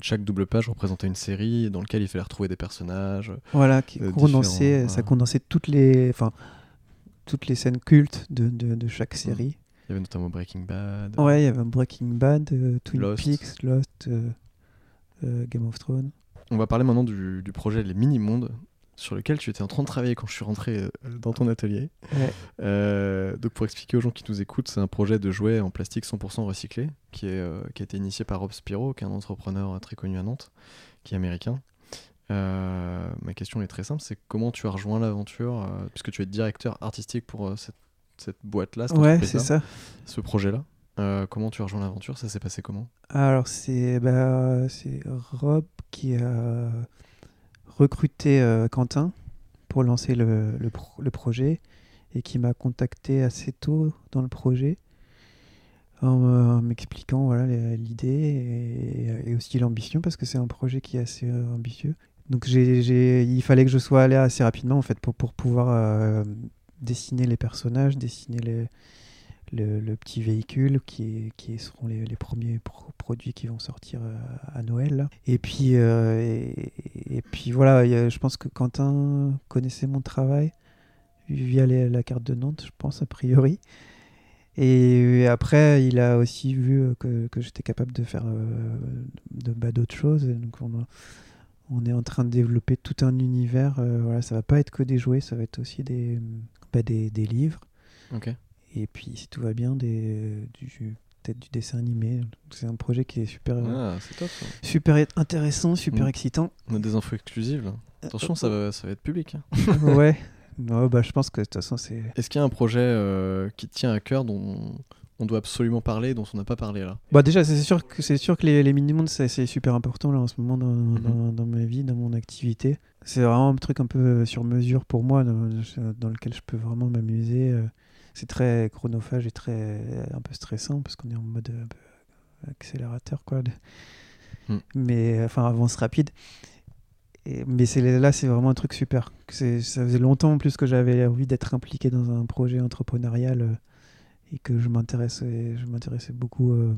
Speaker 1: chaque double page représentait une série dans laquelle il fallait retrouver des personnages.
Speaker 2: Voilà, qui euh, condensait, ça condensait toutes les, enfin, toutes les scènes cultes de, de, de chaque série.
Speaker 1: Il y avait notamment Breaking Bad.
Speaker 2: Ouais, il y avait Breaking Bad, euh, Twin Peaks, Lost, Game of Thrones.
Speaker 1: On va parler maintenant du, du projet Les Mini-Mondes, sur lequel tu étais en train de travailler quand je suis rentré euh, dans ton atelier. Euh, donc pour expliquer aux gens qui nous écoutent, c'est un projet de jouets en plastique 100% recyclé qui, est, euh, qui a été initié par Rob Spiro, qui est un entrepreneur très connu à Nantes, qui est américain. ma question est très simple, c'est comment tu as rejoint l'aventure, puisque tu es directeur artistique pour cette, cette boîte-là,
Speaker 2: ouais, c'est ça.
Speaker 1: ce projet-là. comment tu as rejoint l'aventure? Ça s'est passé comment?
Speaker 2: Alors c'est bah, Rob qui a recruté euh, Quentin pour lancer le, le, projet et qui m'a contacté assez tôt dans le projet en, m'expliquant voilà, l'idée et, aussi l'ambition parce que c'est un projet qui est assez euh, ambitieux. Donc il fallait que je sois allé assez rapidement en fait pour, pour pouvoir euh, dessiner les personnages, dessiner les, le, petit véhicule qui, qui seront les, les premiers produits qui vont sortir euh, à, Noël. Et puis, euh, et, puis voilà, je pense que Quentin connaissait mon travail via la carte de Nantes, je pense, a priori. Et après, il a aussi vu que, que j'étais capable de faire euh, de, bah, d'autres choses. donc on, on, est en train de développer tout un univers. voilà, ça va pas être que des jouets, ça va être aussi des, bah, des, des livres.
Speaker 1: Ok.
Speaker 2: Et puis, si tout va bien, des, du, peut-être du dessin animé. C'est un projet qui est super,
Speaker 1: ah,
Speaker 2: super intéressant, super mm. excitant.
Speaker 1: On a des infos exclusives là. Euh, Attention, ça, va, ça va être public. Hein.
Speaker 2: ouais. bah, je pense que de toute façon, c'est.
Speaker 1: Est-ce qu'il y a un projet euh, qui tient à cœur dont on doit absolument parler, dont on n'a pas parlé là?
Speaker 2: Bah déjà, c'est sûr que c'est sûr que les, les mini-mondes c'est super important là en ce moment dans, mm-hmm. dans, dans, ma vie, dans mon activité. C'est vraiment un truc un peu sur mesure pour moi, dans, dans lequel je peux vraiment m'amuser. Euh c'est très chronophage et très un peu stressant parce qu'on est en mode accélérateur quoi. Hmm. Mais enfin avance rapide. Et, mais là, c'est vraiment un truc super. Ça faisait longtemps en plus que j'avais envie d'être impliqué dans un projet entrepreneurial euh, et que je m'intéressais, je m'intéressais beaucoup euh,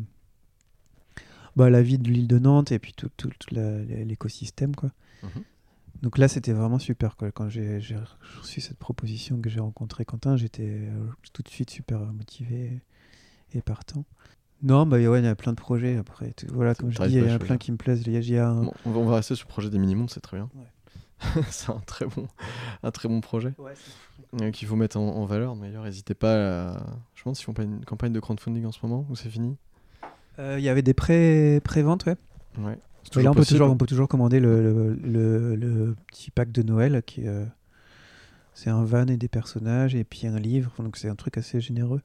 Speaker 2: bah, à la vie de l'île de Nantes et puis tout, tout, l'écosystème. quoi. Mhm. Donc là, c'était vraiment super. Quoi. Quand j'ai reçu cette proposition que j'ai rencontré Quentin, j'étais euh, tout de suite super motivé et partant. Non, bah ouais, il y a plein de projets après. Voilà, comme je dis, il y a plein qui me plaisent. Il y a un...
Speaker 1: on, va, rester sur le projet des minimums, c'est très bien. c'est un très bon, un très bon projet ouais, qu'il faut mettre en, valeur. D'ailleurs, n'hésitez pas. À... Je pense qu'ils font pas une campagne de crowdfunding en ce moment ou c'est fini?
Speaker 2: Euh, il y avait des pré ventes ouais.
Speaker 1: Ouais.
Speaker 2: Là, on peut, toujours, on peut toujours commander le, le, le, petit pack de Noël qui euh, c'est un van et des personnages et puis un livre. Donc c'est un truc assez généreux.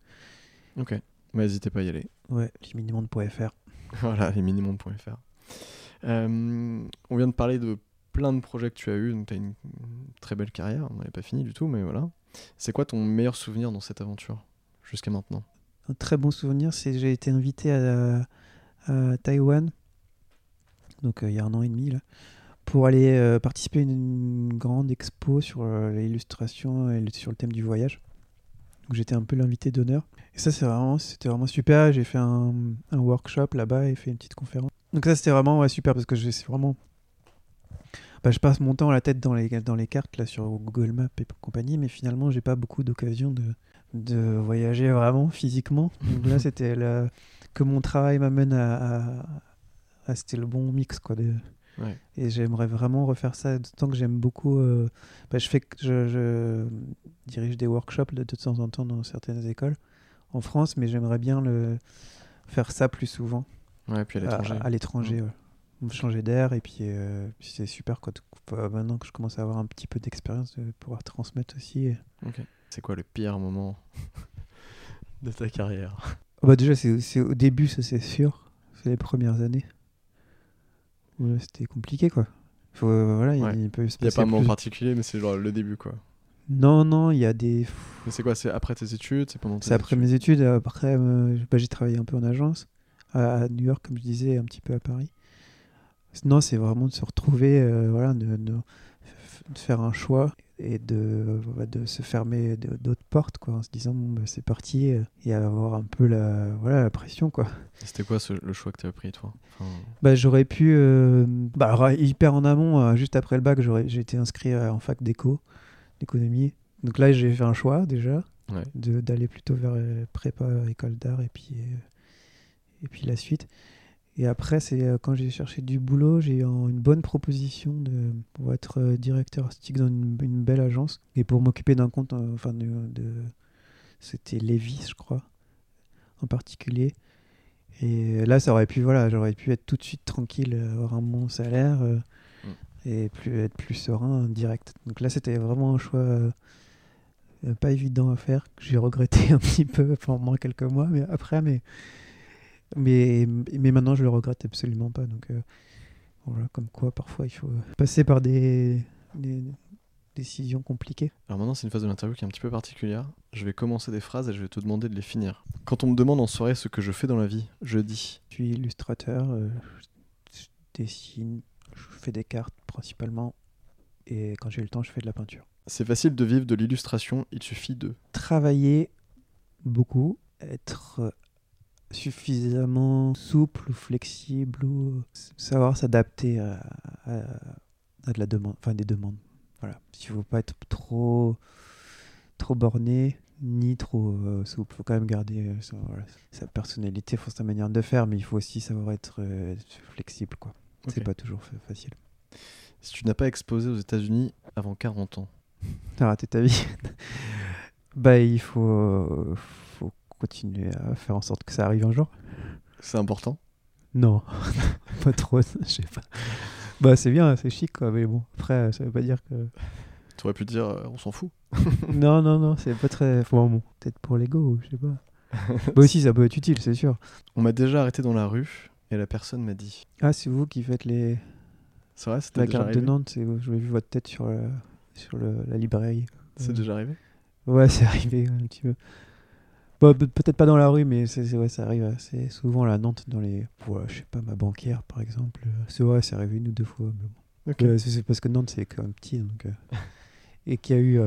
Speaker 1: Ok. Mais n'hésitez pas à y aller.
Speaker 2: Ouais, lesminimondes.fr.
Speaker 1: voilà, lesminimondes.fr. Euh, on vient de parler de plein de projets que tu as eu, donc tu as une très belle carrière, on n'avait pas fini du tout, mais voilà. C'est quoi ton meilleur souvenir dans cette aventure jusqu'à maintenant?
Speaker 2: Un très bon souvenir, c'est que j'ai été invité à, à Taïwan, donc euh, il y a un an et demi, là, pour aller euh, participer à une, grande expo sur l'illustration et sur le thème du voyage j'étais un peu l'invité d'honneur. Et ça, c'était vraiment super. J'ai fait un, workshop là-bas et fait une petite conférence. Donc ça, c'était vraiment super parce que c'est vraiment. Bah, je passe mon temps à la tête dans les, cartes là sur Google Maps et compagnie, mais finalement, j'ai pas beaucoup d'occasion de, voyager vraiment physiquement. Donc là, c'était que mon travail m'amène à, c'était le bon mix quoi. De, et j'aimerais vraiment refaire ça, d'autant que j'aime beaucoup. Euh, bah, je, fais, je, je, dirige des workshops de, temps en temps dans certaines écoles en France, mais j'aimerais bien le, faire ça plus souvent.
Speaker 1: Ouais, puis à l'étranger.
Speaker 2: À, l'étranger, mmh. Changer d'air, et puis, euh, c'est super euh, maintenant que je commence à avoir un petit peu d'expérience, de pouvoir transmettre aussi.
Speaker 1: C'est quoi le pire moment de ta carrière?
Speaker 2: Bah Déjà, c'est au début, ça c'est sûr. C'est les premières années c'était compliqué quoi. Faut, euh, voilà, il,
Speaker 1: n'y a pas un moment particulier, mais c'est genre le début quoi.
Speaker 2: Non, non, il y a des.
Speaker 1: c'est quoi C'est après tes études C'est pendant
Speaker 2: C'est après mes études. Après, euh, bah, j'ai travaillé un peu en agence à, New York, comme je disais, un petit peu à Paris. Non, c'est vraiment de se retrouver, euh, voilà, de, de, faire un choix et de, de se fermer d'autres portes quoi en se disant bon bah, c'est parti euh, et avoir un peu la voilà la pression quoi.
Speaker 1: C'était quoi le choix que tu as pris toi?
Speaker 2: Bah j'aurais pu euh, bah, hyper en amont euh, juste après le bac j'ai été inscrit en fac d'éco d'économie. Donc là j'ai fait un choix déjà d'aller plutôt vers prépa école d'art et puis et puis la suite et après, c'est euh, quand j'ai cherché du boulot, j'ai eu une bonne proposition de, pour être euh, directeur artistique dans une, belle agence et pour m'occuper d'un compte, euh, enfin, de, c'était Lévis, je crois, en particulier. Et là, ça aurait pu, voilà, j'aurais pu être tout de suite tranquille, avoir un bon salaire mm. et plus, être plus serein, direct. Donc là, c'était vraiment un choix pas évident à faire, que j'ai regretté un petit peu pendant quelques mois, mais après, mais mais, mais maintenant, je le regrette absolument pas. Donc, euh, voilà, comme quoi, parfois, il faut passer par des, des décisions compliquées.
Speaker 1: Alors maintenant, c'est une phase de l'interview qui est un petit peu particulière. Je vais commencer des phrases et je vais te demander de les finir. Quand on me demande en soirée ce que je fais dans la vie, je dis.
Speaker 2: Je suis illustrateur, euh, je dessine, je fais des cartes principalement. Et quand j'ai le temps, je fais de la peinture.
Speaker 1: C'est facile de vivre de l'illustration, il suffit de travailler
Speaker 2: beaucoup, être suffisamment souple ou flexible ou savoir s'adapter à, de la demande, enfin des demandes. Voilà. Il ne faut pas être trop, trop borné ni trop euh, souple. Il faut quand même garder euh, sa, personnalité, sa manière de faire, mais il faut aussi savoir être euh, flexible. quoi. C'est pas toujours facile.
Speaker 1: Si tu n'as pas exposé aux États-Unis avant 40 ans,
Speaker 2: t'as raté ta vie. bah, il faut continuer à faire en sorte que ça arrive un jour.
Speaker 1: C'est important?
Speaker 2: Non, pas trop, je sais pas. Bah c'est bien, c'est chic quoi, mais bon, après ça veut pas dire que...
Speaker 1: Tu aurais pu dire euh, on s'en fout.
Speaker 2: non, non, non, c'est pas très... Bon, bon peut-être pour l'ego, je sais pas. bah aussi ça peut être utile, c'est sûr.
Speaker 1: On m'a déjà arrêté dans la rue et la personne m'a dit...
Speaker 2: Ah c'est vous qui faites les...
Speaker 1: C'est vrai, c'était
Speaker 2: La carte de Nantes, je vu votre tête sur, sur la librairie.
Speaker 1: C'est déjà arrivé?
Speaker 2: Ouais, c'est arrivé un petit peu. Bah, peut-être pas dans la rue, mais c'est, ouais, ça arrive assez souvent à Nantes, dans les. je sais pas, ma banquière par exemple. C'est vrai, c'est arrivé une ou deux fois. c'est parce que Nantes, c'est quand même petit. Donc, et qu'il y a eu.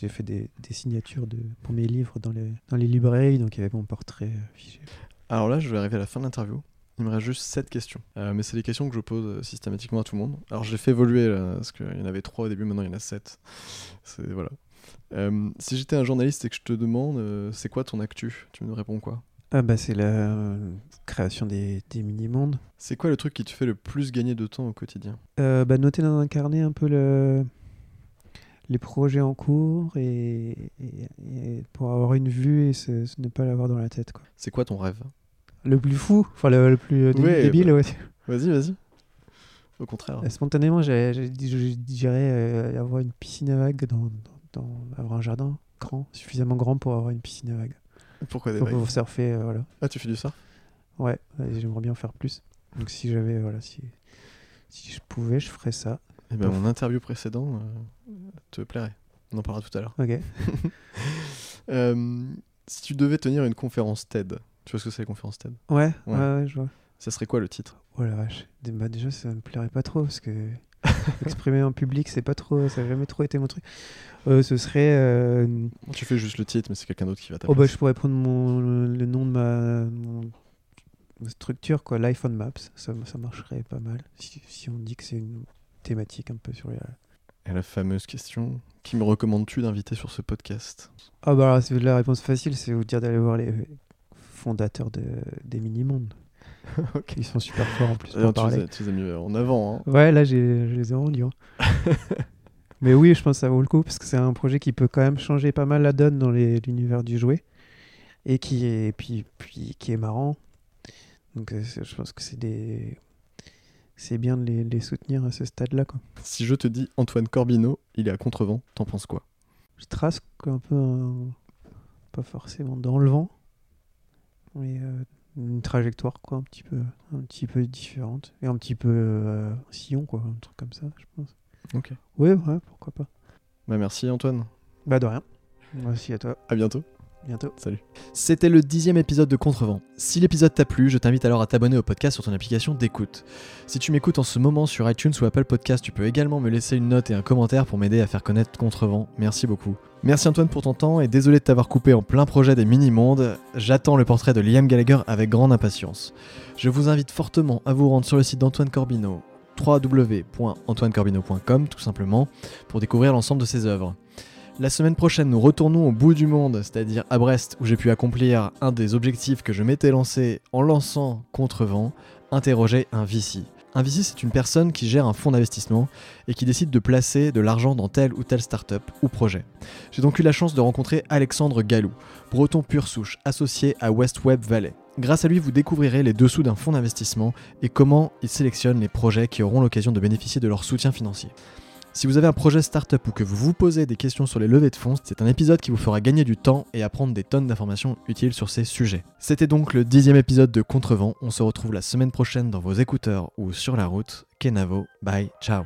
Speaker 2: J'ai fait des, des, signatures de, pour mes livres dans les, dans les librairies, donc il y avait mon portrait affiché.
Speaker 1: Alors là, je vais arriver à la fin de l'interview. Il me reste juste 7 questions. Euh, mais c'est des questions que je pose euh, systématiquement à tout le monde. Alors je l'ai fait évoluer, là, parce qu'il y en avait 3 au début, maintenant il y en a 7. Voilà. Euh, si j'étais un journaliste et que je te demande, c'est quoi ton actu? Tu me réponds quoi?
Speaker 2: Ah bah C'est la création des, des mini-mondes.
Speaker 1: C'est quoi le truc qui te fait le plus gagner de temps au quotidien?
Speaker 2: Bah, Noter dans un carnet un peu le, les projets en cours et, pour avoir une vue et ce, ne pas l'avoir dans la tête.
Speaker 1: C'est quoi ton rêve?
Speaker 2: Le plus fou, enfin le, plus euh, débile, bah, ouais.
Speaker 1: Vas-y, vas-y. Au contraire.
Speaker 2: Euh, spontanément, je dirais euh, avoir une piscine à vagues, dans, dans, avoir un jardin grand, suffisamment grand pour avoir une piscine à vagues.
Speaker 1: Pourquoi des
Speaker 2: pour,
Speaker 1: vagues
Speaker 2: Pour surfer, voilà.
Speaker 1: Ah, tu fais du surf?
Speaker 2: Ouais, j'aimerais bien en faire plus. Donc si j'avais, voilà, si, si je pouvais, je ferais ça.
Speaker 1: Et eh ben, mon interview précédent te plairait. On en parlera tout à l'heure.
Speaker 2: Ok.
Speaker 1: si tu devais tenir une conférence TED, tu vois ce que c'est les conférences TED
Speaker 2: ouais, ouais, ouais, je vois.
Speaker 1: Ça serait quoi le titre?
Speaker 2: Oh la vache. Bah, déjà, ça me plairait pas trop parce que exprimer en public, c'est pas trop, ça n'a jamais trop été mon truc. Euh, ce serait. Euh,
Speaker 1: tu fais juste le titre, mais c'est quelqu'un d'autre qui va
Speaker 2: t'appeler. Oh bah, je pourrais prendre mon, le, nom de ma, structure, quoi, Life on Maps. Ça, ça marcherait pas mal si, si on dit que c'est une thématique un peu sur les.
Speaker 1: Et la fameuse question qui me recommandes-tu d'inviter sur ce podcast?
Speaker 2: Ah bah alors, la réponse facile, c'est vous dire d'aller voir les fondateurs de, des mini-mondes. Ils sont super forts en plus.
Speaker 1: tu, les tu, les as, mis en avant. Hein.
Speaker 2: Ouais, là, je les ai rendus. Hein. Mais oui, je pense que ça vaut le coup parce que c'est un projet qui peut quand même changer pas mal la donne dans l'univers du jouet et qui est, puis, puis, qui est marrant. Donc, euh, je pense que c'est des. C'est bien de les, les, soutenir à ce stade-là.
Speaker 1: Si je te dis Antoine Corbino, il est à Contrevent, t'en penses quoi?
Speaker 2: Je trace un peu, pas forcément dans le vent, mais euh, une trajectoire quoi, un petit peu, un petit peu différente et un petit peu euh, sillon quoi, un truc comme ça, je pense.
Speaker 1: Ok.
Speaker 2: Oui, ouais, pourquoi pas.
Speaker 1: Bah merci Antoine.
Speaker 2: Bah de rien. Merci à toi.
Speaker 1: À bientôt
Speaker 2: bientôt.
Speaker 1: Salut. C'était le dixième épisode de Contrevent. Si l'épisode t'a plu, je t'invite alors à t'abonner au podcast sur ton application d'écoute. Si tu m'écoutes en ce moment sur iTunes ou Apple Podcast, tu peux également me laisser une note et un commentaire pour m'aider à faire connaître Contrevent. Merci beaucoup. Merci Antoine pour ton temps et désolé de t'avoir coupé en plein projet des mini-mondes. J'attends le portrait de Liam Gallagher avec grande impatience. Je vous invite fortement à vous rendre sur le site d'Antoine Corbino www.antoinecorbino.com tout simplement pour découvrir l'ensemble de ses œuvres. La semaine prochaine, nous retournons au bout du monde, c'est-à-dire à Brest, où j'ai pu accomplir un des objectifs que je m'étais lancé en lançant Contrevent, interroger un VC. Un VC, c'est une personne qui gère un fonds d'investissement et qui décide de placer de l'argent dans telle ou telle startup ou projet. J'ai donc eu la chance de rencontrer Alexandre Gallou, breton pur souche, associé à West Web Valley. Grâce à lui, vous découvrirez les dessous d'un fonds d'investissement et comment il sélectionne les projets qui auront l'occasion de bénéficier de leur soutien financier. Si vous avez un projet startup ou que vous vous posez des questions sur les levées de fonds, c'est un épisode qui vous fera gagner du temps et apprendre des tonnes d'informations utiles sur ces sujets. C'était donc le dixième épisode de Contrevent. On se retrouve la semaine prochaine dans vos écouteurs ou sur la route. Kenavo, bye, ciao.